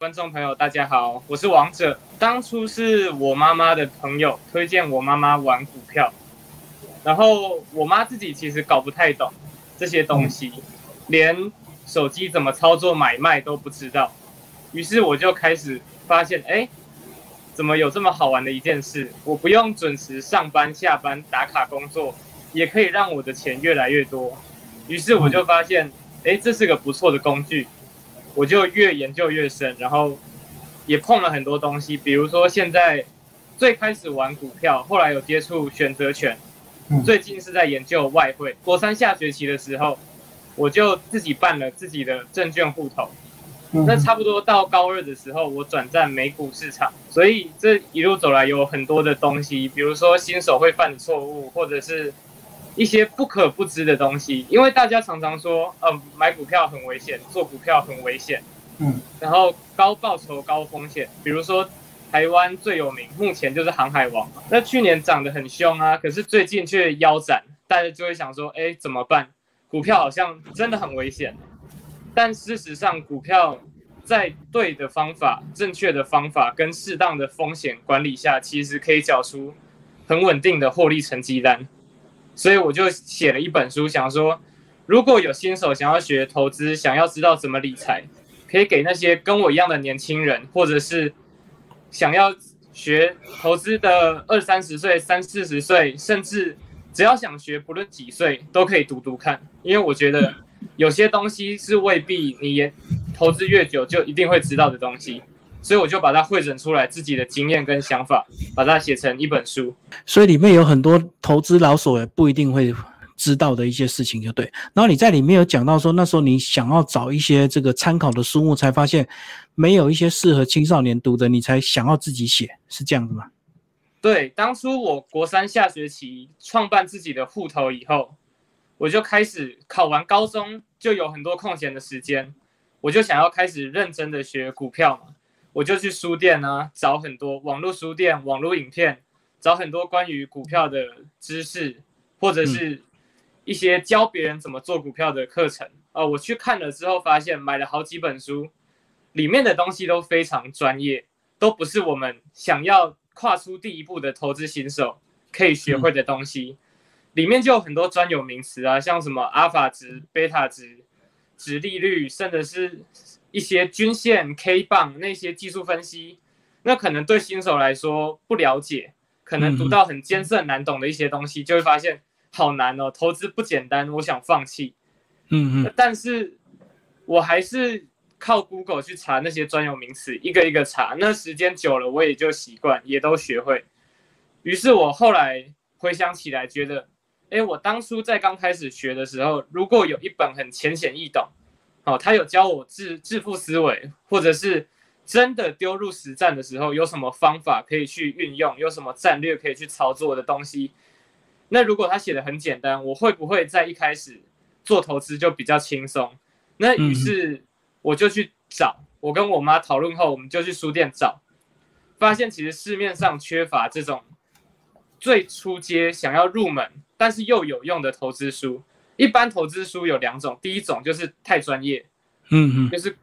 观众朋友，大家好，我是王者。当初是我妈妈的朋友推荐我妈妈玩股票，然后我妈自己其实搞不太懂这些东西，连手机怎么操作买卖都不知道。于是我就开始发现，哎，怎么有这么好玩的一件事？我不用准时上班下班打卡工作，也可以让我的钱越来越多。于是我就发现，哎，这是个不错的工具。我就越研究越深，然后也碰了很多东西，比如说现在最开始玩股票，后来有接触选择权，最近是在研究外汇。国三下学期的时候，我就自己办了自己的证券户头。那差不多到高二的时候，我转战美股市场，所以这一路走来有很多的东西，比如说新手会犯的错误，或者是一些不可不知的东西。因为大家常常说，呃，买股票很危险，做股票很危险，嗯，然后高报酬高风险。比如说台湾最有名，目前就是航海王，那去年涨得很凶啊，可是最近却腰斩，大家就会想说，哎，怎么办？股票好像真的很危险。但事实上，股票在对的方法、正确的方法跟适当的风险管理下，其实可以缴出很稳定的获利成绩单。所以我就写了一本书，想说，如果有新手想要学投资，想要知道怎么理财，可以给那些跟我一样的年轻人，或者是想要学投资的二三十岁、三四十岁，甚至只要想学，不论几岁都可以读读看，因为我觉得。有些东西是未必你也投资越久就一定会知道的东西，所以我就把它汇整出来，自己的经验跟想法，把它写成一本书。所以里面有很多投资老手也不一定会知道的一些事情，就对。然后你在里面有讲到说，那时候你想要找一些这个参考的书目，才发现没有一些适合青少年读的，你才想要自己写，是这样子吗？对，当初我国三下学期创办自己的户头以后。我就开始考完高中，就有很多空闲的时间，我就想要开始认真的学股票嘛。我就去书店呢，找很多网络书店、网络影片，找很多关于股票的知识，或者是一些教别人怎么做股票的课程。啊，我去看了之后，发现买了好几本书，里面的东西都非常专业，都不是我们想要跨出第一步的投资新手可以学会的东西。里面就有很多专有名词啊，像什么阿尔法值、贝塔值、值利率，甚至是一些均线、K 棒那些技术分析，那可能对新手来说不了解，可能读到很艰涩难懂的一些东西，就会发现好难哦，投资不简单，我想放弃。嗯嗯。但是我还是靠 Google 去查那些专有名词，一个一个查，那时间久了我也就习惯，也都学会。于是我后来回想起来，觉得。哎，我当初在刚开始学的时候，如果有一本很浅显易懂，哦，他有教我致致富思维，或者是真的丢入实战的时候，有什么方法可以去运用，有什么战略可以去操作的东西，那如果他写的很简单，我会不会在一开始做投资就比较轻松？那于是我就去找，我跟我妈讨论后，我们就去书店找，发现其实市面上缺乏这种最初阶想要入门。但是又有用的投资书，一般投资书有两种，第一种就是太专业，嗯嗯，就是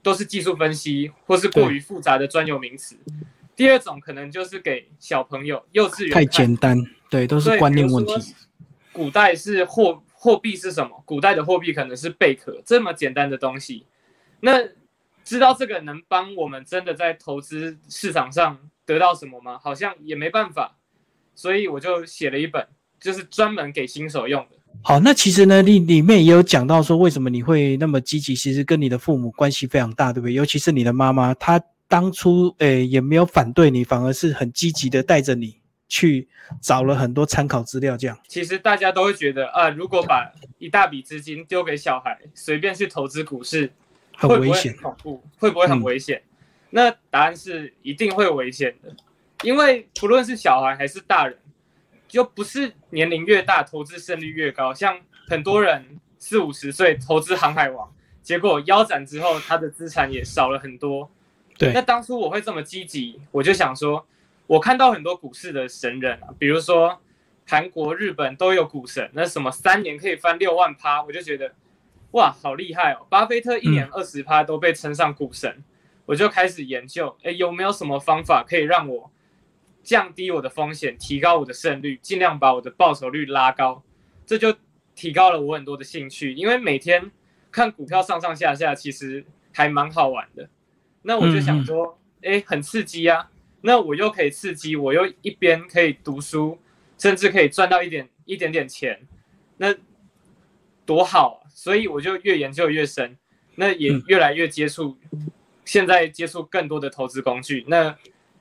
都是技术分析或是过于复杂的专有名词。第二种可能就是给小朋友、幼稚园太简单，对，都是观念问题。古代是货货币是什么？古代的货币可能是贝壳，这么简单的东西，那知道这个能帮我们真的在投资市场上得到什么吗？好像也没办法，所以我就写了一本。就是专门给新手用的。好，那其实呢，里里面也有讲到说，为什么你会那么积极？其实跟你的父母关系非常大，对不对？尤其是你的妈妈，她当初诶也没有反对你，反而是很积极的带着你去找了很多参考资料。这样，其实大家都会觉得啊，如果把一大笔资金丢给小孩，随便去投资股市，很危险，恐怖，会不会很危险？那答案是一定会危险的，因为不论是小孩还是大人。就不是年龄越大投资胜率越高，像很多人四五十岁投资航海王，结果腰斩之后，他的资产也少了很多。对，那当初我会这么积极，我就想说，我看到很多股市的神人啊，比如说韩国、日本都有股神，那什么三年可以翻六万趴，我就觉得哇，好厉害哦！巴菲特一年二十趴都被称上股神，我就开始研究，哎，有没有什么方法可以让我降低我的风险，提高我的胜率，尽量把我的报酬率拉高？这就提高了我很多的兴趣，因为每天看股票上上下下，其实还蛮好玩的。那我就想说，哎，很刺激啊！那我又可以刺激，我又一边可以读书，甚至可以赚到一点一点点钱，那多好！所以我就越研究越深，那也越来越接触，现在接触更多的投资工具，那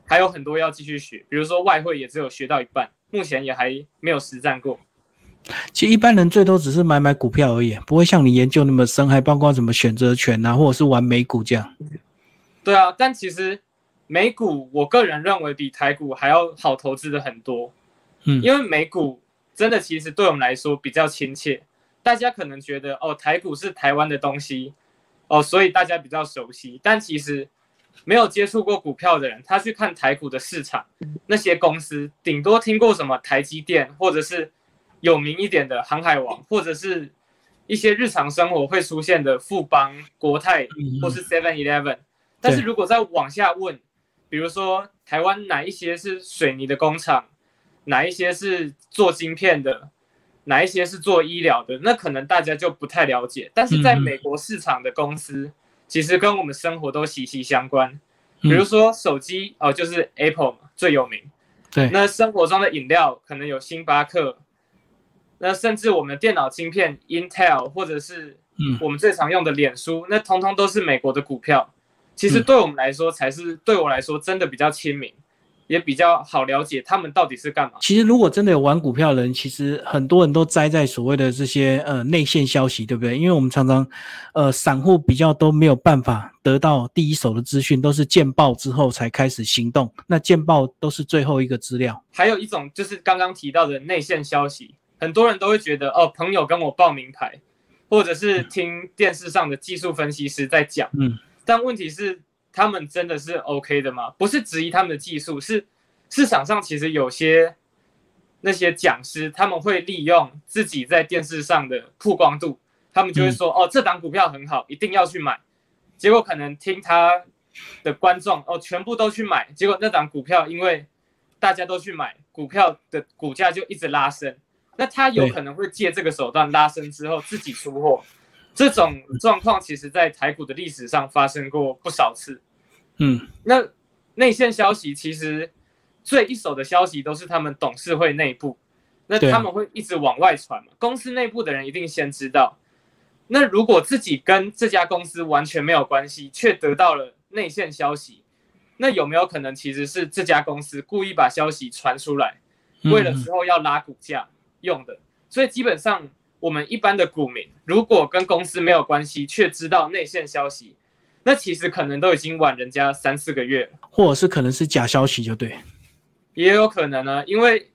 还有很多要继续学，比如说外汇也只有学到一半，目前也还没有实战过。其实一般人最多只是买买股票而已，不会像你研究那么深，还包括什么选择权啊，或者是玩美股这样。对啊，但其实。美股，我个人认为比台股还要好投资的很多，嗯，因为美股真的其实对我们来说比较亲切。大家可能觉得哦，台股是台湾的东西，哦，所以大家比较熟悉。但其实没有接触过股票的人，他去看台股的市场，那些公司顶多听过什么台积电，或者是有名一点的航海王，或者是一些日常生活会出现的富邦、国泰或是 Seven Eleven。但是如果再往下问，比如说，台湾哪一些是水泥的工厂，哪一些是做晶片的，哪一些是做医疗的，那可能大家就不太了解。但是在美国市场的公司，其实跟我们生活都息息相关。比如说手机哦，就是 Apple 嘛，最有名。对。那生活中的饮料可能有星巴克，那甚至我们的电脑晶片 Intel，或者是我们最常用的脸书，那通通都是美国的股票。其实对我们来说，才是对我来说真的比较亲民，也比较好了解他们到底是干嘛。其实如果真的有玩股票的人，其实很多人都栽在所谓的这些呃内线消息，对不对？因为我们常常呃散户比较都没有办法得到第一手的资讯，都是见报之后才开始行动。那见报都是最后一个资料。还有一种就是刚刚提到的内线消息，很多人都会觉得哦，朋友跟我报名牌，或者是听电视上的技术分析师在讲，嗯。但问题是，他们真的是 OK 的吗？不是质疑他们的技术，是市场上其实有些那些讲师，他们会利用自己在电视上的曝光度，他们就会说：“哦，这档股票很好，一定要去买。”结果可能听他的观众哦，全部都去买，结果那档股票因为大家都去买，股票的股价就一直拉升。那他有可能会借这个手段拉升之后自己出货。这种状况其实，在台股的历史上发生过不少次。嗯，那内线消息其实最一手的消息都是他们董事会内部，那他们会一直往外传嘛。公司内部的人一定先知道。那如果自己跟这家公司完全没有关系，却得到了内线消息，那有没有可能其实是这家公司故意把消息传出来，为了之后要拉股价用的？所以基本上。我们一般的股民，如果跟公司没有关系，却知道内线消息，那其实可能都已经晚人家三四个月，或者是可能是假消息，就对，也有可能呢。因为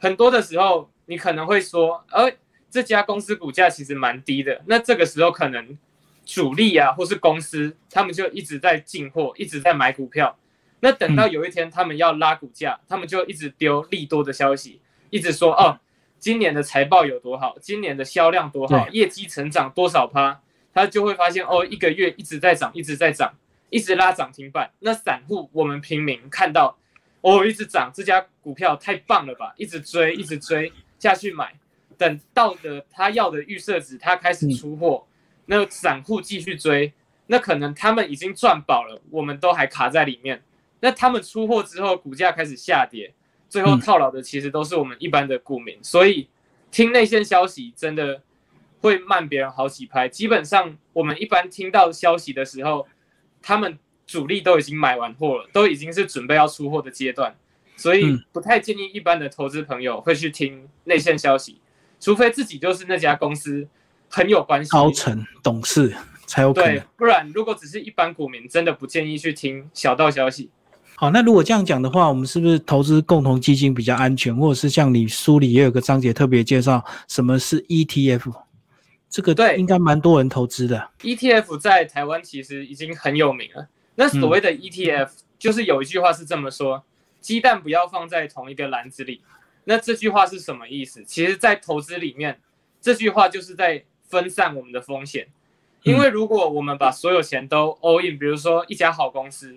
很多的时候，你可能会说，呃，这家公司股价其实蛮低的，那这个时候可能主力啊，或是公司，他们就一直在进货，一直在买股票。那等到有一天他们要拉股价，他们就一直丢利多的消息，一直说，哦。今年的财报有多好？今年的销量多好？业绩成长多少趴？他就会发现哦，一个月一直在涨，一直在涨，一直拉涨停板。那散户我们平民看到哦，一直涨，这家股票太棒了吧？一直追，一直追下去买，等到的他要的预设值，他开始出货，那散户继续追，那可能他们已经赚饱了，我们都还卡在里面。那他们出货之后，股价开始下跌。最后套牢的其实都是我们一般的股民，所以听内线消息真的会慢别人好几拍。基本上我们一般听到消息的时候，他们主力都已经买完货了，都已经是准备要出货的阶段，所以不太建议一般的投资朋友会去听内线消息，除非自己就是那家公司很有关系，高层董事才有可能。对，不然如果只是一般股民，真的不建议去听小道消息。好，那如果这样讲的话，我们是不是投资共同基金比较安全？或者是像你书里也有个章节特别介绍什么是 ETF？这个对，应该蛮多人投资的。ETF 在台湾其实已经很有名了。那所谓的 ETF，就是有一句话是这么说：鸡蛋不要放在同一个篮子里。那这句话是什么意思？其实，在投资里面，这句话就是在分散我们的风险。因为如果我们把所有钱都 all in，比如说一家好公司，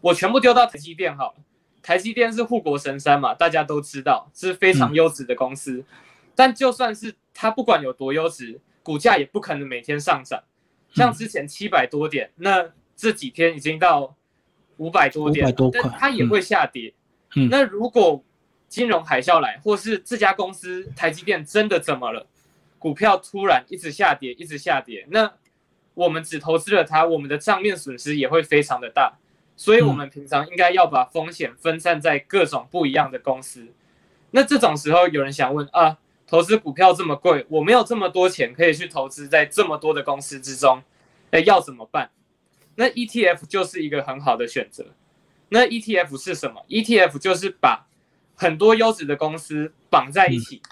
我全部丢到台积电好了，台积电是护国神山嘛，大家都知道是非常优质的公司，但就算是它不管有多优质，股价也不可能每天上涨，像之前七百多点，那这几天已经到五百多点，500多块但它也会下跌。嗯那如果金融海啸来，或是这家公司台积电真的怎么了，股票突然一直下跌，一直下跌，那我们只投资了它，我们的账面损失也会非常的大。所以，我们平常应该要把风险分散在各种不一样的公司。那这种时候，有人想问啊，投资股票这么贵，我没有这么多钱可以去投资在这么多的公司之中，那，要怎么办？那 ETF 就是一个很好的选择。那 ETF 是什么？ETF 就是把很多优质的公司绑在一起，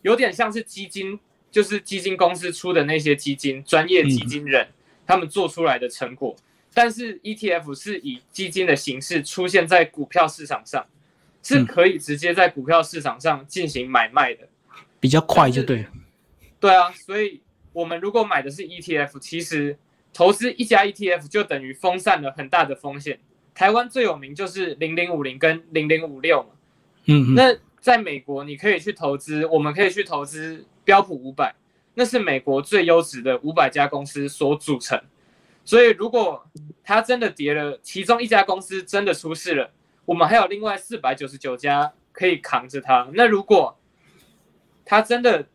有点像是基金，就是基金公司出的那些基金，专业基金人他们做出来的成果。但是 ETF 是以基金的形式出现在股票市场上，是可以直接在股票市场上进行买卖的。比较快就对了。对啊，所以我们如果买的是 ETF，其实投资一家 ETF 就等于分散了很大的风险。台湾最有名就是零零五零跟零零五六嘛。嗯嗯，那在美国，你可以去投资，我们可以去投资标普五百，那是美国最优质的五百家公司所组成。所以，如果它真的跌了，其中一家公司真的出事了，我们还有另外四百九十九家可以扛着它。那如果它真的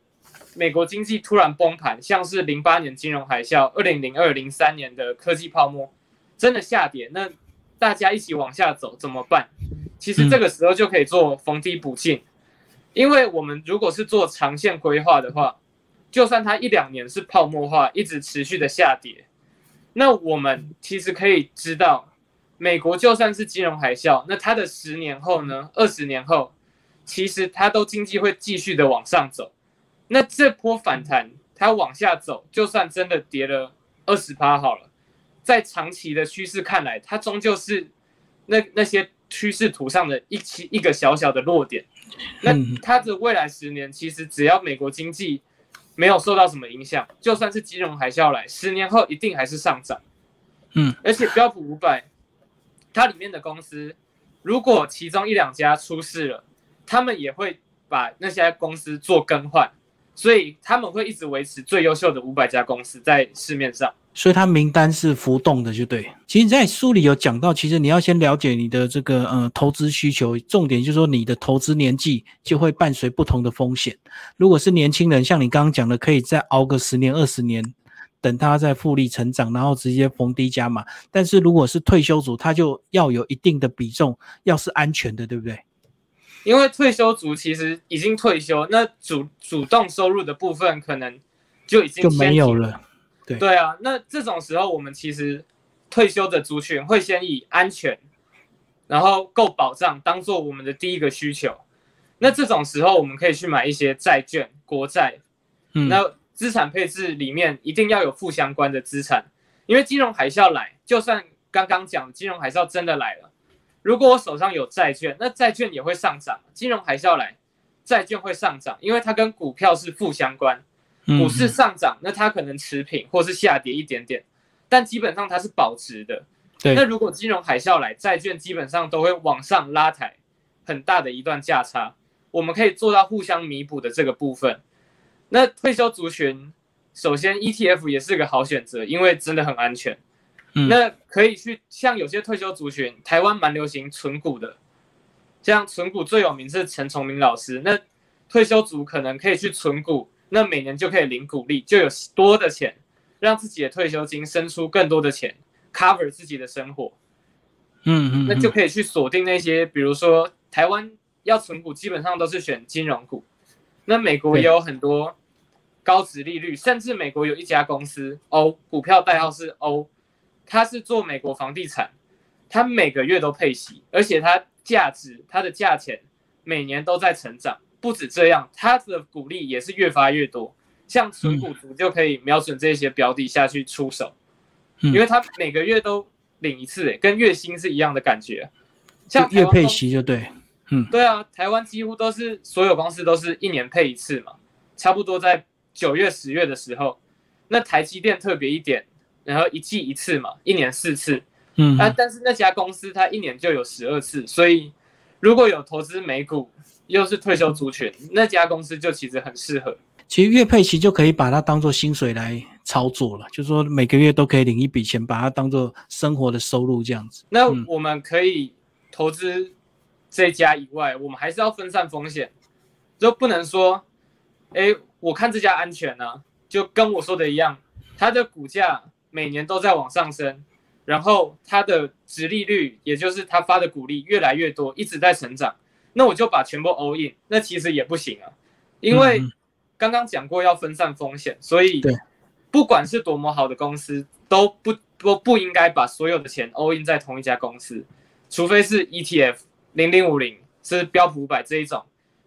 美国经济突然崩盘，像是零八年金融海啸、二零零二零三年的科技泡沫，真的下跌，那大家一起往下走怎么办？其实这个时候就可以做逢低补进，因为我们如果是做长线规划的话，就算它一两年是泡沫化，一直持续的下跌，那我们其实可以知道，美国就算是金融海啸，那它的十年后呢，二十年后，其实它都经济会继续的往上走。那这波反弹它往下走，就算真的跌了二十趴好了，在长期的趋势看来，它终究是那那些趋势图上的一期一个小小的弱点。那嗯它的未来十年，其实只要美国经济没有受到什么影响，就算是金融海啸来，十年后一定还是上涨。嗯，而且标普五百，它里面的公司，如果其中一两家出事了，他们也会把那些公司做更换，所以他们会一直维持最优秀的五百家公司在市面上。所以它名单是浮动的，就对。其实，在书里有讲到，其实你要先了解你的这个呃投资需求，重点就是说你的投资年纪就会伴随不同的风险。如果是年轻人，像你刚刚讲的，可以再熬个十年、二十年，等他再复利成长，然后直接逢低加码。但是如果是退休族，他就要有一定的比重，要是安全的，对不对？因为退休族其实已经退休，那主主动收入的部分可能就已经就没有了。对对啊，那这种时候我们其实退休的族群会先以安全，然后够保障当做我们的第一个需求。那这种时候我们可以去买一些债券、国债，嗯，那资产配置里面一定要有负相关的资产，因为金融海啸来，就算刚刚讲金融海啸真的来了，如果我手上有债券，那债券也会上涨。金融海啸来，债券会上涨，因为它跟股票是负相关。嗯股市上涨，那它可能持平或是下跌一点点，但基本上它是保值的。对那如果金融海啸来，债券基本上都会往上拉抬很大的一段价差，我们可以做到互相弥补的这个部分。那退休族群，首先 ETF 也是个好选择，因为真的很安全。嗯那可以去像有些退休族群，台湾蛮流行存股的，像存股最有名是陈崇明老师。那退休族可能可以去存股，那每年就可以领股利，就有多的钱，让自己的退休金生出更多的钱，cover 自己的生活。嗯嗯，那就可以去锁定那些，比如说台湾要存股，基本上都是选金融股。那美国也有很多高值利率，甚至美国有一家公司 O，股票代号是 O，它是做美国房地产，他每个月都配息，而且它价值它的价钱每年都在成长。不止这样，他的股利也是越发越多。像存股族就可以瞄准这些标的下去出手，嗯因为他每个月都领一次，诶，跟月薪是一样的感觉。像就月配息就对。嗯对啊，台湾几乎都是所有公司都是一年配一次嘛，差不多在九月、十月的时候，那台积电特别一点，然后一季一次嘛，一年四次。嗯，啊，但是那家公司它一年就有十二次，所以如果有投资美股，又是退休族群，那家公司就其实很适合。其实月配期就可以把它当做薪水来操作了，就是说每个月都可以领一笔钱，把它当做生活的收入这样子。那我们可以投资这家以外，我们还是要分散风险，就不能说，哎，我看这家安全呢，就跟我说的一样，它的股价每年都在往上升。然后它的值利率，也就是它发的股利越来越多，一直在成长，那我就把全部 all in，那其实也不行啊，因为刚刚讲过要分散风险，所以不管是多么好的公司，都不都不应该把所有的钱 all in 在同一家公司，除非是 ETF 零零五零是标普五百这一种，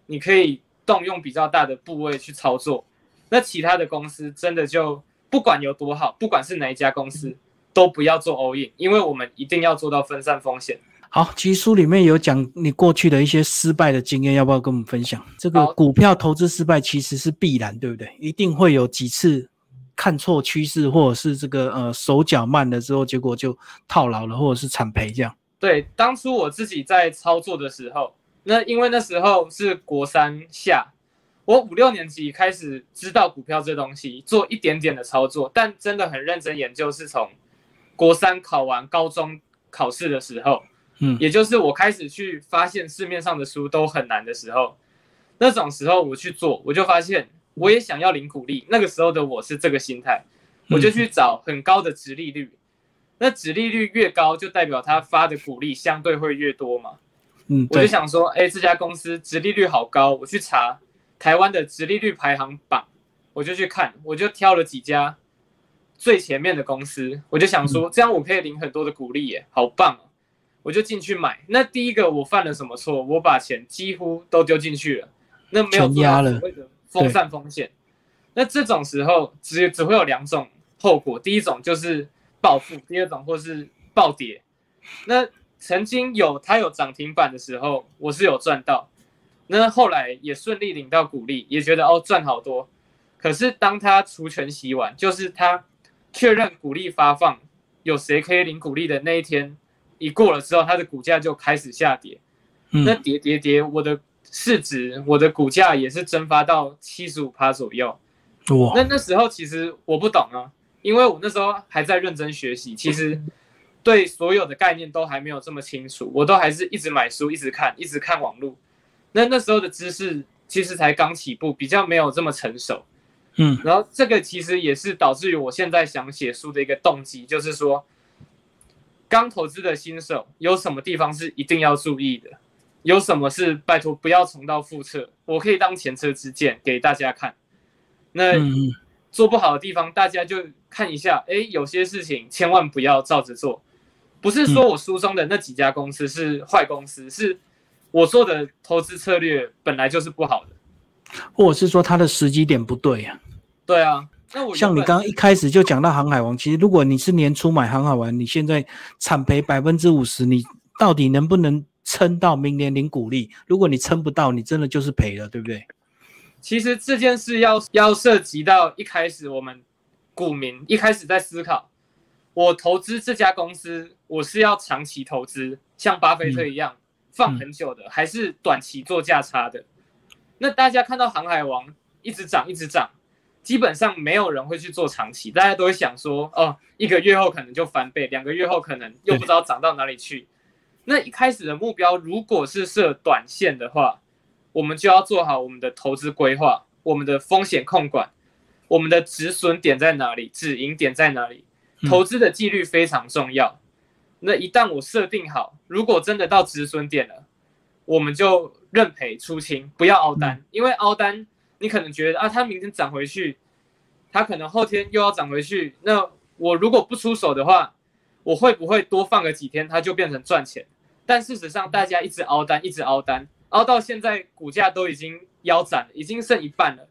你可以动用比较大的部位去操作，那其他的公司真的就不管有多好，不管是哪一家公司。都不要做 all in，因为我们一定要做到分散风险。好，其实书里面有讲你过去的一些失败的经验，要不要跟我们分享？这个股票投资失败其实是必然，对不对？一定会有几次看错趋势，或者是这个呃手脚慢了之后，结果就套牢了，或者是惨赔这样。对，当初我自己在操作的时候，那因为那时候是国三下，我五六年级开始知道股票这东西，做一点点的操作，但真的很认真研究是从。国三考完高中考试的时候，嗯，也就是我开始去发现市面上的书都很难的时候，那种时候我去做，我就发现我也想要领股利。那个时候的我是这个心态，我就去找很高的值利率。那值利率越高，就代表他发的股利相对会越多嘛。嗯，我就想说，哎，这家公司值利率好高，我去查台湾的直利率排行榜，我就去看，我就挑了几家。最前面的公司，我就想说，这样我可以领很多的股利耶，好棒哦！我就进去买。那第一个我犯了什么错？我把钱几乎都丢进去了，那没有做到所谓的分散风险。那这种时候只只会有两种后果，第一种就是暴富，第二种或是暴跌。那曾经有它有涨停板的时候，我是有赚到，那后来也顺利领到股利，也觉得哦赚好多。可是当他除权洗碗，就是他。确认股利发放有谁可以领股利的那一天一过了之后，他的股价就开始下跌。那跌跌跌，我的市值、我的股价也是蒸发到七十五趴左右。哇！那那时候其实我不懂啊，因为我那时候还在认真学习，其实对所有的概念都还没有这么清楚。我都还是一直买书，一直看，一直看网络。那那时候的知识其实才刚起步，比较没有这么成熟。嗯，然后这个其实也是导致于我现在想写书的一个动机，就是说，刚投资的新手有什么地方是一定要注意的，有什么是拜托不要重蹈覆辙，我可以当前车之鉴给大家看。那做不好的地方，大家就看一下，哎，有些事情千万不要照着做。不是说我书中的那几家公司是坏公司，是我做的投资策略本来就是不好的，或者是说它的时机点不对呀。对啊，那我像你刚刚一开始就讲到航海王，其实如果你是年初买航海王，你现在产赔百分之五十，你到底能不能撑到明年领股利？如果你撑不到，你真的就是赔了，对不对？其实这件事要要涉及到一开始我们股民一开始在思考，我投资这家公司，我是要长期投资，像巴菲特一样放很久的，还是短期做价差的？那大家看到航海王一直涨，一直涨。基本上没有人会去做长期，大家都会想说，哦，一个月后可能就翻倍，两个月后可能又不知道涨到哪里去。那一开始的目标如果是设短线的话，我们就要做好我们的投资规划，我们的风险控管，我们的止损点在哪里，止盈点在哪里，投资的纪律非常重要。那一旦我设定好，如果真的到止损点了，我们就认赔出清，不要凹单，因为凹单。你可能觉得啊，它明天涨回去，它可能后天又要涨回去。那我如果不出手的话，我会不会多放个几天，它就变成赚钱？但事实上，大家一直熬单，一直熬单，熬到现在股价都已经腰斩了，已经剩一半了。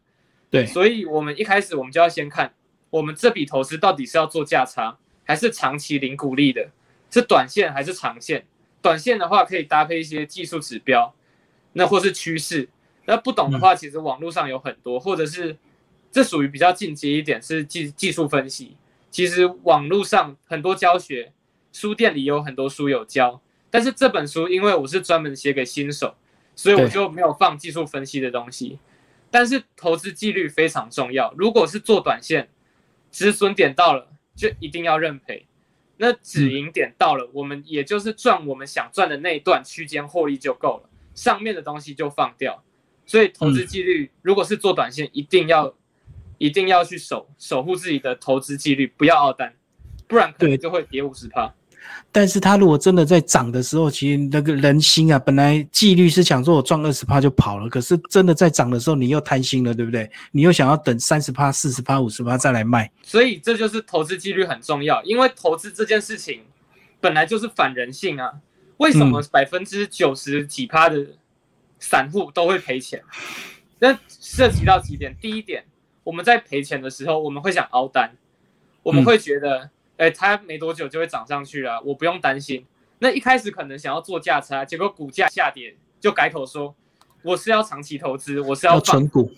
对，所以我们一开始我们就要先看，我们这笔投资到底是要做价差，还是长期零股利的？是短线还是长线？短线的话可以搭配一些技术指标，那或是趋势。那不懂的话，其实网络上有很多，或者是这属于比较进阶一点，是技技术分析。其实网络上很多教学，书店里有很多书有教，但是这本书因为我是专门写给新手，所以我就没有放技术分析的东西。但是投资纪律非常重要，如果是做短线，止损点到了就一定要认赔，那止盈点到了，我们也就是赚我们想赚的那一段区间获利就够了，上面的东西就放掉。所以投资纪律，如果是做短线，一定要。一定要去守守护自己的投资纪律，不要傲单，不然可能就会跌五十趴。但是他如果真的在涨的时候，其实那个人心啊，本来纪律是想说我赚二十趴就跑了，可是真的在涨的时候，你又贪心了，对不对？你又想要等三十趴、四十趴、五十趴再来卖。所以这就是投资纪律很重要，因为投资这件事情本来就是反人性啊。为什么百分之九十几趴的散户都会赔钱？那涉及到几点，第一点。我们在赔钱的时候，我们会想凹单，我们会觉得，哎，它没多久就会涨上去了，我不用担心。那一开始可能想要做价差，结果股价下跌，就改口说我是要长期投资，我是要存股。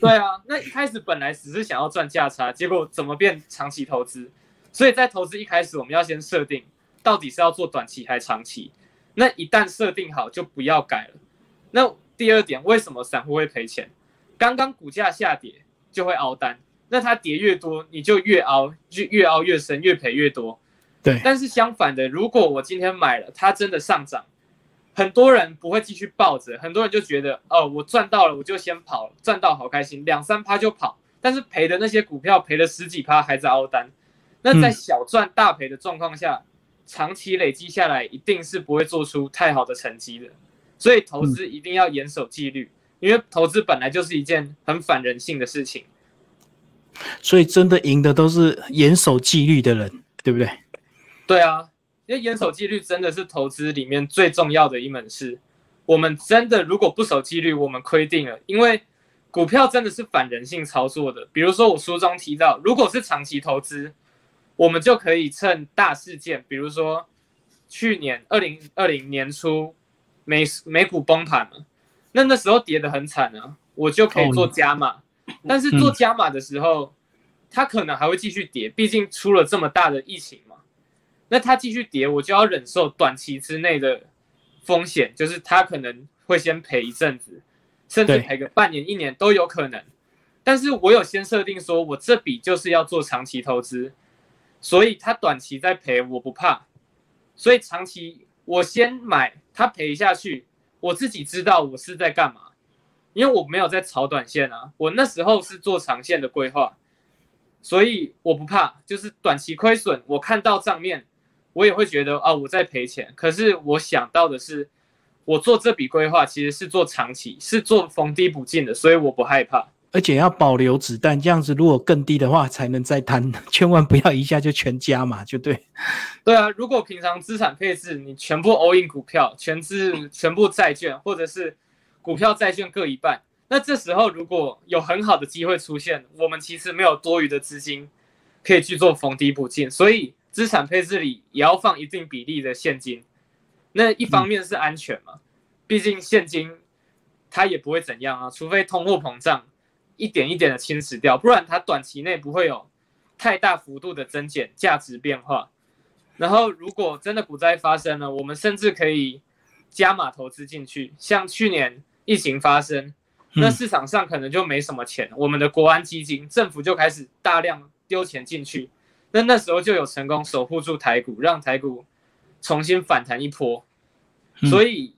对啊，那一开始本来只是想要赚价差，结果怎么变长期投资？所以在投资一开始，我们要先设定到底是要做短期还是长期。那一旦设定好，就不要改了。那第二点，为什么散户会赔钱？刚刚股价下跌。就会熬单，那它跌越多，你就越凹，就越凹越深，越赔越多。对。但是相反的，如果我今天买了，它真的上涨，很多人不会继续抱着，很多人就觉得，哦，我赚到了，我就先跑，赚到好开心，两三趴就跑。但是赔的那些股票赔了十几趴还在凹单，那在小赚大赔的状况下，长期累积下来，一定是不会做出太好的成绩的。所以投资一定要严守纪律。因为投资本来就是一件很反人性的事情，所以真的赢的都是严守纪律的人，对不对？对啊，因为严守纪律真的是投资里面最重要的一门事。我们真的如果不守纪律，我们亏定了。因为股票真的是反人性操作的。比如说我书中提到，如果是长期投资，我们就可以趁大事件，比如说去年二零二零年初美美股崩盘了。那那时候跌得很惨啊，我就可以做加码，但是做加码的时候，它可能还会继续跌，毕竟出了这么大的疫情嘛。那它继续跌，我就要忍受短期之内的风险，就是它可能会先赔一阵子，甚至赔个半年、一年都有可能。但是我有先设定说，我这笔就是要做长期投资，所以它短期在赔我不怕，所以长期我先买，它赔下去。我自己知道我是在干嘛，因为我没有在炒短线啊，我那时候是做长线的规划，所以我不怕，就是短期亏损，我看到账面，我也会觉得啊我在赔钱。可是我想到的是，我做这笔规划其实是做长期，是做逢低补进的，所以我不害怕。而且要保留子弹，这样子如果更低的话才能再摊，千万不要一下就全加嘛，就对。对啊，如果平常资产配置你全部 all in 股票，全资全部债券，或者是股票债券各一半，那这时候如果有很好的机会出现，我们其实没有多余的资金可以去做逢低补进，所以资产配置里也要放一定比例的现金。那一方面是安全嘛，毕竟现金它也不会怎样啊，除非通货膨胀。一点一点的侵蚀掉，不然它短期内不会有太大幅度的增减价值变化。然后，如果真的股灾发生了，我们甚至可以加码投资进去。像去年疫情发生，那市场上可能就没什么钱，我们的国安基金、政府就开始大量丢钱进去，那那时候就有成功守护住台股，让台股重新反弹一波。所以，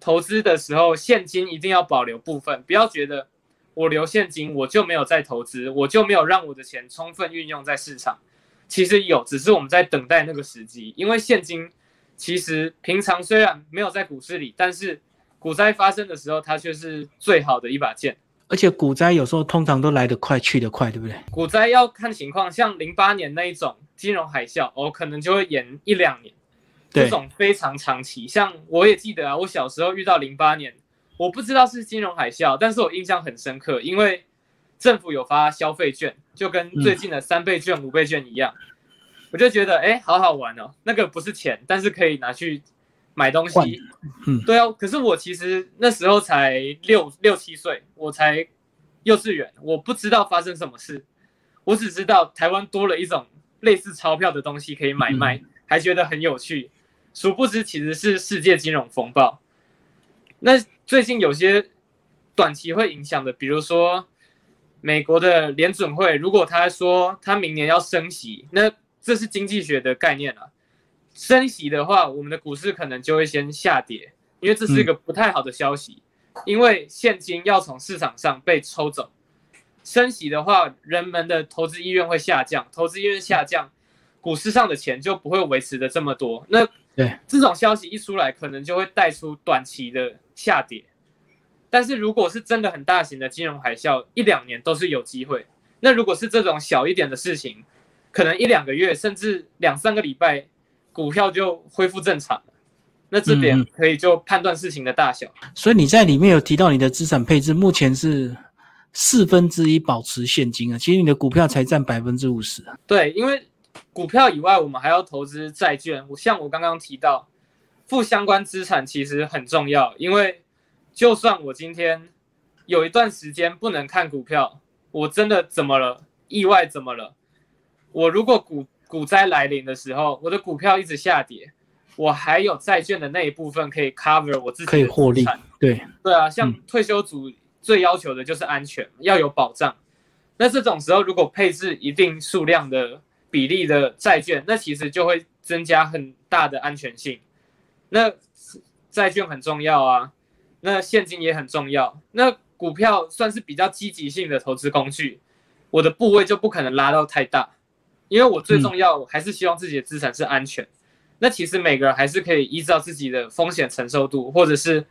投资的时候现金一定要保留部分，不要觉得。我留现金，我就没有在投资，我就没有让我的钱充分运用在市场。其实有，只是我们在等待那个时机。因为现金其实平常虽然没有在股市里，但是股灾发生的时候，它却是最好的一把剑。而且股灾有时候通常都来得快，去得快，对不对？股灾要看情况，像零八年那一种金融海啸，哦，可能就会延一两年。这种非常长期，像我也记得啊，我小时候遇到零八年。我不知道是金融海啸，但是我印象很深刻，因为政府有发消费券，就跟最近的三倍券、五倍券一样，我就觉得哎，好好玩哦。那个不是钱，但是可以拿去买东西。嗯，对啊。可是我其实那时候才六六七岁，我才幼稚园，我不知道发生什么事，我只知道台湾多了一种类似钞票的东西可以买卖，还觉得很有趣。殊不知其实是世界金融风暴。那最近有些短期会影响的，比如说美国的联准会，如果他说他明年要升息，那这是经济学的概念啊。升息的话，我们的股市可能就会先下跌，因为这是一个不太好的消息。因为现金要从市场上被抽走，升息的话，人们的投资意愿会下降，投资意愿下降，股市上的钱就不会维持的这么多。那对这种消息一出来，可能就会带出短期的下跌。但是如果是真的很大型的金融海啸，一两年都是有机会。那如果是这种小一点的事情，可能一两个月甚至两三个礼拜。股票就恢复正常了，那这边可以就判断事情的大小。所以你在里面有提到你的资产配置，目前是四分之一保持现金啊，其实你的股票才占百分之五十啊。对，因为股票以外，我们还要投资债券。我像我刚刚提到，负相关资产其实很重要，因为就算我今天有一段时间不能看股票，我真的怎么了？意外怎么了？我如果股股灾来临的时候，我的股票一直下跌，我还有债券的那一部分可以 cover 我自己可以获利。对对啊，像退休族最要求的就是安全，要有保障。那这种时候，如果配置一定数量的比例的债券，那其实就会增加很大的安全性。那债券很重要啊，那现金也很重要。那股票算是比较积极性的投资工具，我的部位就不可能拉到太大。因为我最重要我还是希望自己的资产是安全，那其实每个人还是可以依照自己的风险承受度或者是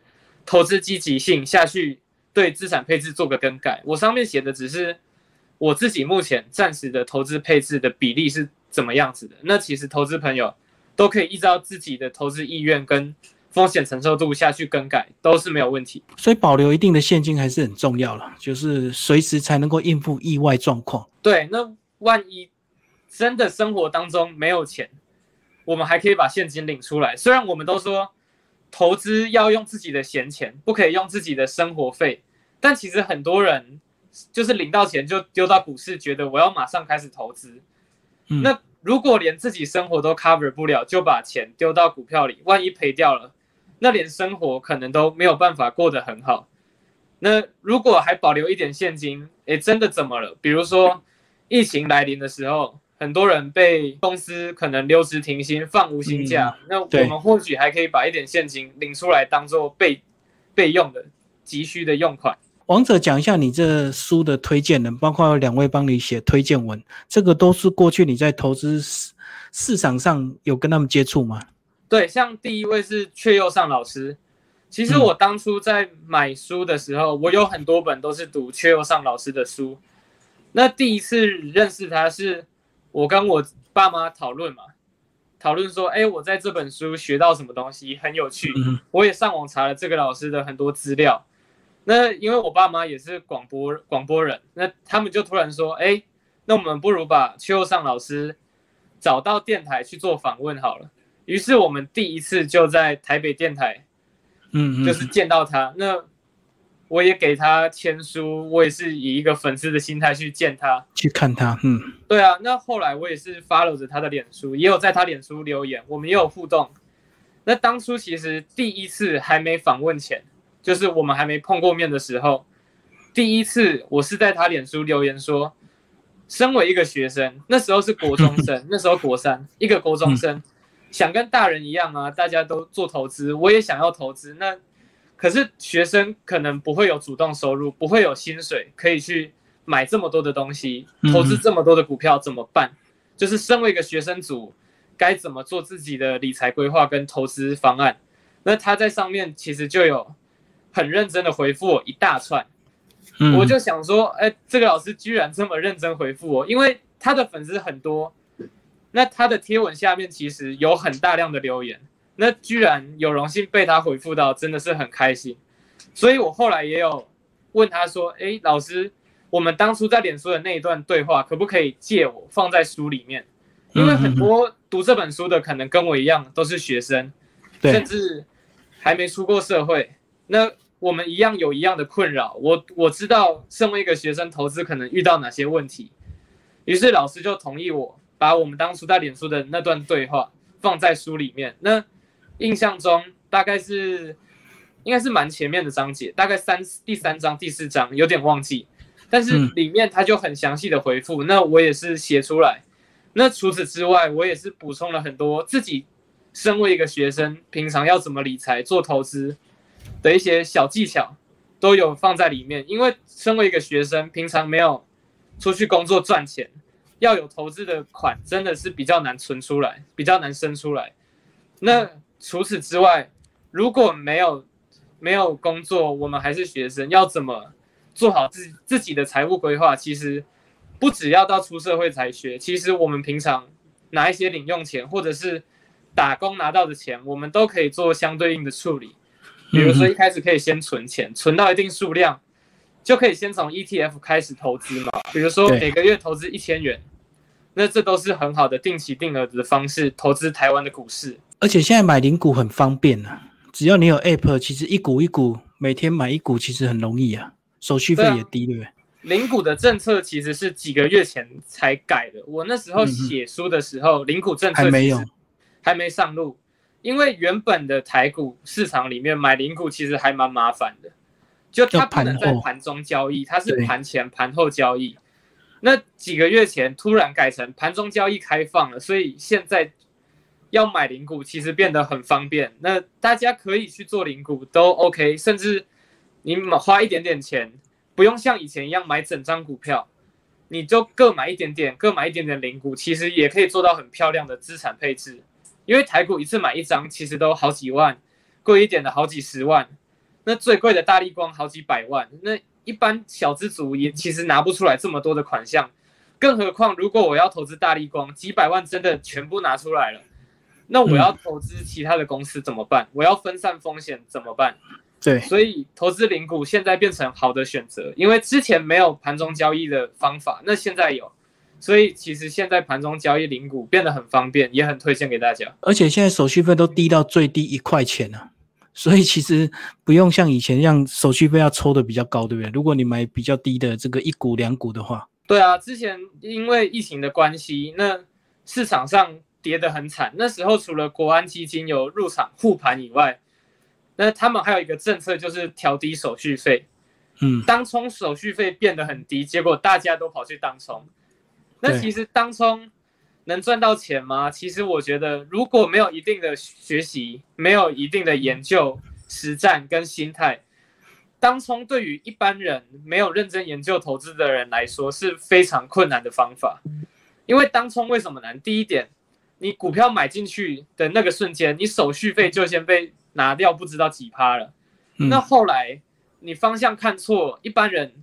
投资积极性下去对资产配置做个更改。我上面写的只是我自己目前暂时的投资配置的比例是怎么样子的。那其实投资朋友都可以依照自己的投资意愿跟风险承受度下去更改，都是没有问题。所以保留一定的现金还是很重要了，就是随时才能够应付意外状况。对，那万一。真的生活当中没有钱，我们还可以把现金领出来。虽然我们都说投资要用自己的闲钱，不可以用自己的生活费，但其实很多人就是领到钱就丢到股市，觉得我要马上开始投资。那如果连自己生活都 cover 不了，就把钱丢到股票里，万一赔掉了，那连生活可能都没有办法过得很好。那如果还保留一点现金，诶，真的怎么了？比如说疫情来临的时候。很多人被公司可能留职停薪、放无薪假，那我们或许还可以把一点现金领出来，当做备备用的急需的用款。王者讲一下你这书的推荐人，包括有两位帮你写推荐文，这个都是过去你在投资市市场上有跟他们接触吗？对，像第一位是阙佑上老师。其实我当初在买书的时候，我有很多本都是读阙佑上老师的书。那第一次认识他是。我跟我爸妈讨论嘛，讨论说，哎，我在这本书学到什么东西很有趣，我也上网查了这个老师的很多资料。那因为我爸妈也是广播广播人，那他们就突然说，哎，那我们不如把邱尚老师找到电台去做访问好了。于是我们第一次就在台北电台，嗯，就是见到他那。我也给他签书，我也是以一个粉丝的心态去见他，去看他。嗯，对啊。那后来我也是 follow 着他的脸书，也有在他脸书留言，我们也有互动。那当初其实第一次还没访问前，就是我们还没碰过面的时候，第一次我是在他脸书留言说，身为一个学生，那时候是国中生，那时候国三，一个国中生想跟大人一样啊，大家都做投资，我也想要投资。那可是学生可能不会有主动收入，不会有薪水可以去买这么多的东西，投资这么多的股票怎么办？就是身为一个学生组，该怎么做自己的理财规划跟投资方案？那他在上面其实就有很认真的回复我一大串，我就想说，哎，这个老师居然这么认真回复我，因为他的粉丝很多，那他的贴文下面其实有很大量的留言。那居然有荣幸被他回复到，真的是很开心。所以我后来也有问他说：“哎，老师，我们当初在脸书的那一段对话，可不可以借我放在书里面？因为很多读这本书的可能跟我一样都是学生，甚至还没出过社会。那我们一样有一样的困扰。我我知道身为一个学生投资可能遇到哪些问题，于是老师就同意我把我们当初在脸书的那段对话放在书里面。那印象中大概是应该是蛮前面的章节，大概三第三章第四章有点忘记，但是里面他就很详细的回复。那我也是写出来。那除此之外，我也是补充了很多自己身为一个学生平常要怎么理财做投资的一些小技巧，都有放在里面。因为身为一个学生，平常没有出去工作赚钱，要有投资的款，真的是比较难存出来，比较难生出来。那除此之外，如果没有没有工作，我们还是学生，要怎么做好自自己的财务规划？其实。不只要到出社会才学，其实我们平常拿一些零用钱，或者是打工拿到的钱，我们都可以做相对应的处理。比如说一开始可以先存钱，存到一定数量，就可以先从 ETF 开始投资嘛。比如说每个月投资一千元，那这都是很好的定期定额的方式投资台湾的股市。而且现在买零股很方便啊，只要你有 App，其实一股一股每天买一股其实很容易啊，手续费也低，对不对？零股的政策其实是几个月前才改的。我那时候写书的时候，零股政策还没有，还没上路。因为原本的台股市场里面买零股其实还蛮麻烦的，就它不能在盘中交易，它是盘前盘后交易。那几个月前突然改成盘中交易开放了，所以现在要买零股其实变得很方便。那大家可以去做零股都 OK，甚至你花一点点钱。不用像以前一样买整张股票，你就各买一点点，各买一点点零股，其实也可以做到很漂亮的资产配置。因为台股一次买一张，其实都好几万，贵一点的好几十万，那最贵的大力光好几百万，那一般小资族也其实拿不出来这么多的款项。更何况如果我要投资大力光，几百万真的全部拿出来了，那我要投资其他的公司怎么办？我要分散风险怎么办？对，所以投资零股现在变成好的选择，因为之前没有盘中交易的方法，那现在有，所以其实现在盘中交易零股变得很方便，也很推荐给大家。而且现在手续费都低到最低一块钱了，所以其实不用像以前一样手续费要抽的比较高，对不对？如果你买比较低的这个一股两股的话，对啊，之前因为疫情的关系，那市场上跌得很惨，那时候除了国安基金有入场护盘以外。那他们还有一个政策，就是调低手续费。嗯，当冲手续费变得很低，结果大家都跑去当冲。那其实当冲能赚到钱吗？其实我觉得，如果没有一定的学习，没有一定的研究、实战跟心态，当冲对于一般人没有认真研究投资的人来说是非常困难的方法。因为当冲为什么难？第一点，你股票买进去的那个瞬间，你手续费就先被。拿掉不知道几趴了，那后来你方向看错，一般人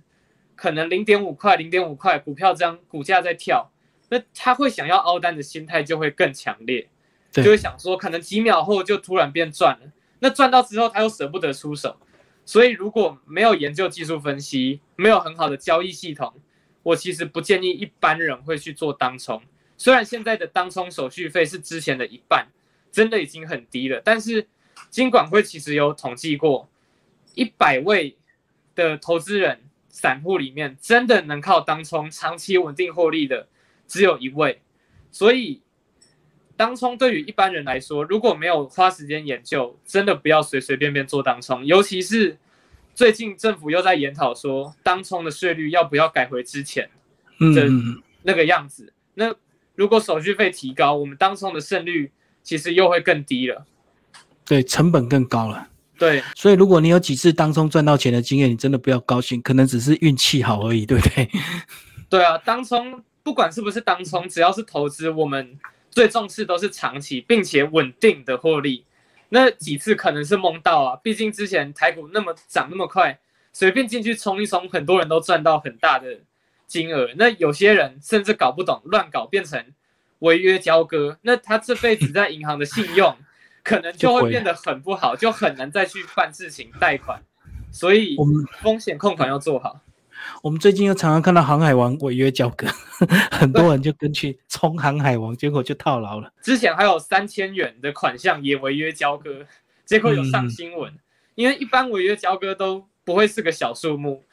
可能零点五块、零点五块股票这样股价在跳，那他会想要凹单的心态就会更强烈，就会想说可能几秒后就突然变赚了，那赚到之后他又舍不得出手，所以如果没有研究技术分析，没有很好的交易系统，我其实不建议一般人会去做当冲。虽然现在的当冲手续费是之前的一半，真的已经很低了，但是。金管会其实有统计过，一百位的投资人散户里面，真的能靠当冲长期稳定获利的只有一位。所以，当冲对于一般人来说，如果没有花时间研究，真的不要随随便便做当冲。尤其是最近政府又在研讨说，当冲的税率要不要改回之前的那个样子。那如果手续费提高，我们当冲的胜率其实又会更低了。对，成本更高了。对，所以如果你有几次当冲赚到钱的经验，你真的不要高兴，可能只是运气好而已，对不对？对啊，当冲不管是不是当冲，只要是投资，我们最重视都是长期并且稳定的获利。那几次可能是梦到啊，毕竟之前台股那么涨那么快，随便进去冲一冲，很多人都赚到很大的金额。那有些人甚至搞不懂，乱搞变成违约交割，那他这辈子在银行的信用。可能就会变得很不好，就很难再去办事情贷款，所以我们风险控管要做好。我们最近又常常看到航海王违约交割，很多人就跟去冲航海王，结果就套牢了。之前还有三千元的款项也违约交割，结果有上新闻，因因为一般违约交割都不会是个小数目，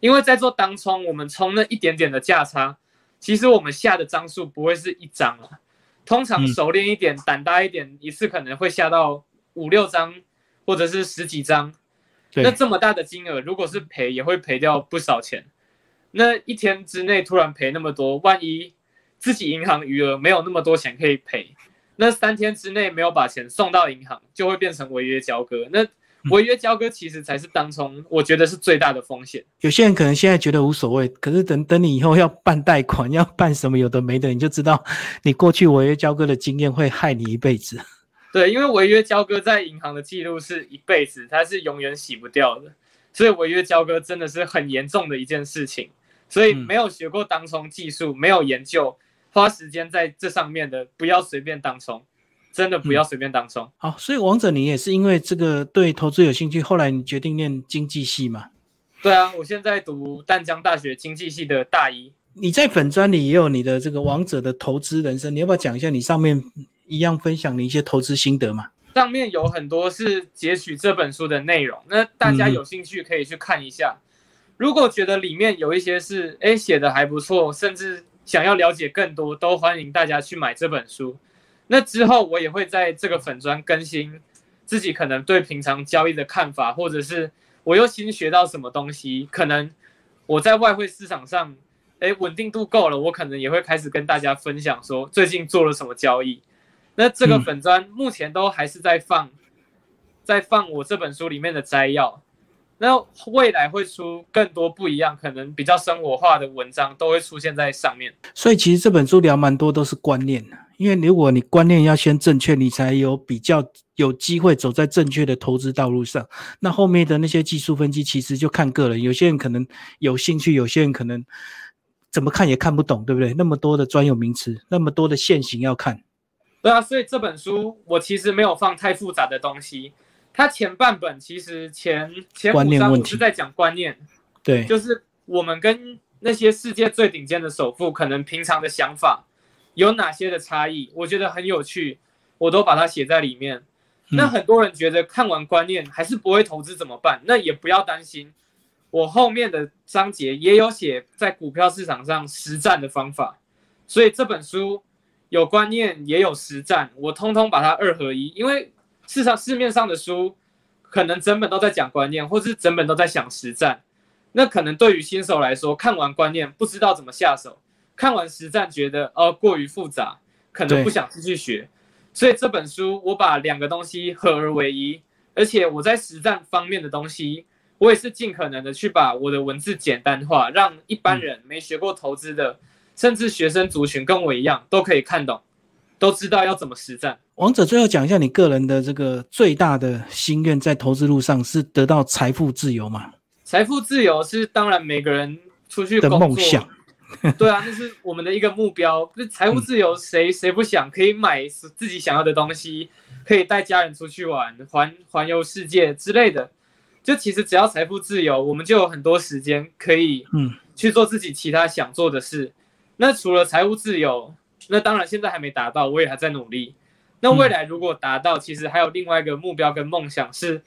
因为在做当冲，我们冲那一点点的价差，其实我们下的张数不会是一张啊，通常熟练一点、胆大一点，一次可能会下到五六张，或者是十几张。那这么大的金额，如果是赔，也会赔掉不少钱。那一天之内突然赔那么多，万一自己银行余额没有那么多钱可以赔，那三天之内没有把钱送到银行，就会变成违约交割。那违约交割其实才是当冲，我觉得是最大的风险。有些人可能现在觉得无所谓，可是等等你以后要办贷款，要办什么有的没的，你就知道你过去违约交割的经验会害你一辈子。对，因为违约交割在银行的记录是一辈子，它是永远洗不掉的，所以违约交割真的是很严重的一件事情。所以没有学过当冲技术，没有研究，花时间在这上面的，不要随便当冲，真的不要随便当冲。好，所以王者你也是因为这个对投资有兴趣，后来你决定念经济系嘛？对啊，我现在读淡江大学经济系的大一。你在粉专里也有你的这个王者的投资人生，你要不要讲一下你上面？一样分享你一些投资心得嘛？上面有很多是截取这本书的内容，那大家有兴趣可以去看一下。如果觉得里面有一些是哎写的还不错，甚至想要了解更多，都欢迎大家去买这本书。那之后我也会在这个粉砖更新自己可能对平常交易的看法，或者是我又新学到什么东西，可能我在外汇市场上哎稳定度够了，我可能也会开始跟大家分享说最近做了什么交易。那这个粉砖目前都还是在放，在放我这本书里面的摘要。那未来会出更多不一样，可能比较生活化的文章都会出现在上面。所以其实这本书聊蛮多都是观念的，因为如果你观念要先正确，你才有比较有机会走在正确的投资道路上。那后面的那些技术分析其实就看个人，有些人可能有兴趣，有些人可能怎么看也看不懂，对不对？那么多的专有名词，那么多的线型要看。对啊，所以这本书我其实没有放太复杂的东西。它前半本其实前前五章我是在讲观念，对，就是我们跟那些世界最顶尖的首富可能平常的想法有哪些的差异，我觉得很有趣，我都把它写在里面。那很多人觉得看完观念还是不会投资怎么办？那也不要担心，我后面的章节也有写在股票市场上实战的方法，所以这本书。有观念也有实战，我通通把它二合一。因为市场市面上的书，可能整本都在讲观念，或是整本都在想实战。那可能对于新手来说，看完观念不知道怎么下手，看完实战觉得呃过于复杂，可能不想继续学。所以这本书我把两个东西合而为一，而且我在实战方面的东西，我也是尽可能的去把我的文字简单化，让一般人没学过投资的。甚至学生族群跟我一样都可以看懂，都知道要怎么实战。王者最后讲一下你个人的这个最大的心愿，在投资路上是得到财富自由吗？财富自由是当然每个人出去的梦想。对啊，那是我们的一个目标。那财务自由谁谁不想？可以买自己想要的东西，可以带家人出去玩，环环游世界之类的。就其实只要财富自由，我们就有很多时间可以嗯去做自己其他想做的事。那除了财务自由，那当然现在还没达到，我也还在努力。那未来如果达到，其实还有另外一个目标跟梦想，是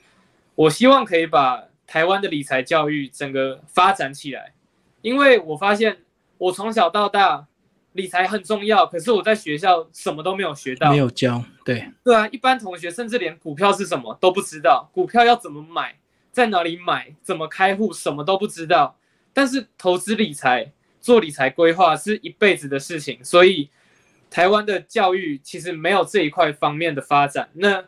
我希望可以把台湾的理财教育整个发展起来。因为我发现我从小到大理财很重要，可是我在学校什么都没有学到，没有教。对对啊，一般同学甚至连股票是什么都不知道，股票要怎么买，在哪里买，怎么开户，什么都不知道。但是投资理财。做理财规划是一辈子的事情，所以台湾的教育其实没有这一块方面的发展。那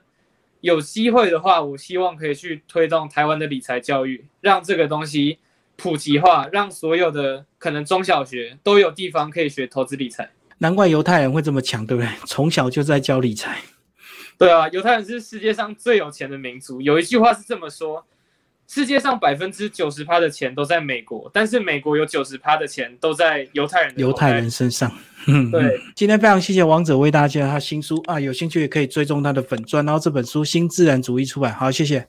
有机会的话，我希望可以去推动台湾的理财教育，让这个东西普及化，让所有的可能中小学都有地方可以学投资理财。难怪犹太人会这么强，对不对？从小就在教理财。对啊，犹太人是世界上最有钱的民族。有一句话是这么说。世界上百分之九十趴的钱都在美国，但是美国有九十趴的钱都在犹太人犹太人身上。嗯 对，今天非常谢谢王者为大家介绍他新书啊，有兴趣也可以追踪他的粉钻，然后这本书新自然主义出版，好，谢谢。